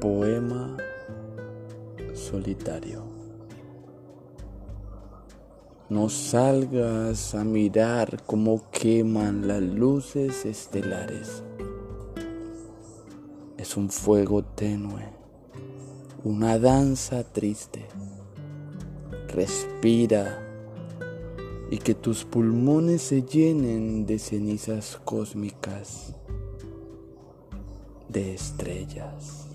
Poema solitario. No salgas a mirar cómo queman las luces estelares. Es un fuego tenue, una danza triste. Respira y que tus pulmones se llenen de cenizas cósmicas, de estrellas.